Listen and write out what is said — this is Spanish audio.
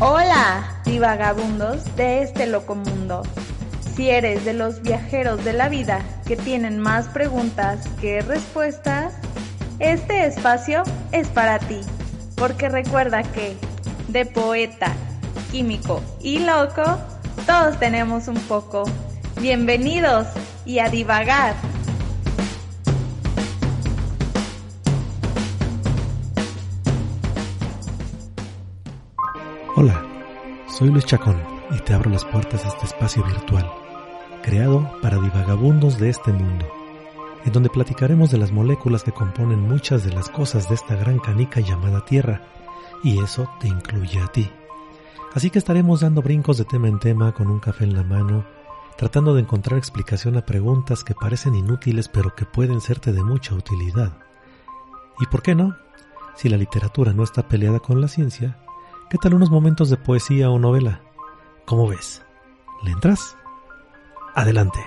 Hola, divagabundos de este loco mundo. Si eres de los viajeros de la vida que tienen más preguntas que respuestas, este espacio es para ti, porque recuerda que de poeta, químico y loco, todos tenemos un poco. Bienvenidos y a divagar. Hola, soy Luis Chacón y te abro las puertas a este espacio virtual, creado para divagabundos de este mundo, en donde platicaremos de las moléculas que componen muchas de las cosas de esta gran canica llamada Tierra, y eso te incluye a ti. Así que estaremos dando brincos de tema en tema con un café en la mano, tratando de encontrar explicación a preguntas que parecen inútiles pero que pueden serte de mucha utilidad. ¿Y por qué no? Si la literatura no está peleada con la ciencia, ¿Qué tal unos momentos de poesía o novela? ¿Cómo ves? ¿Le entras? Adelante.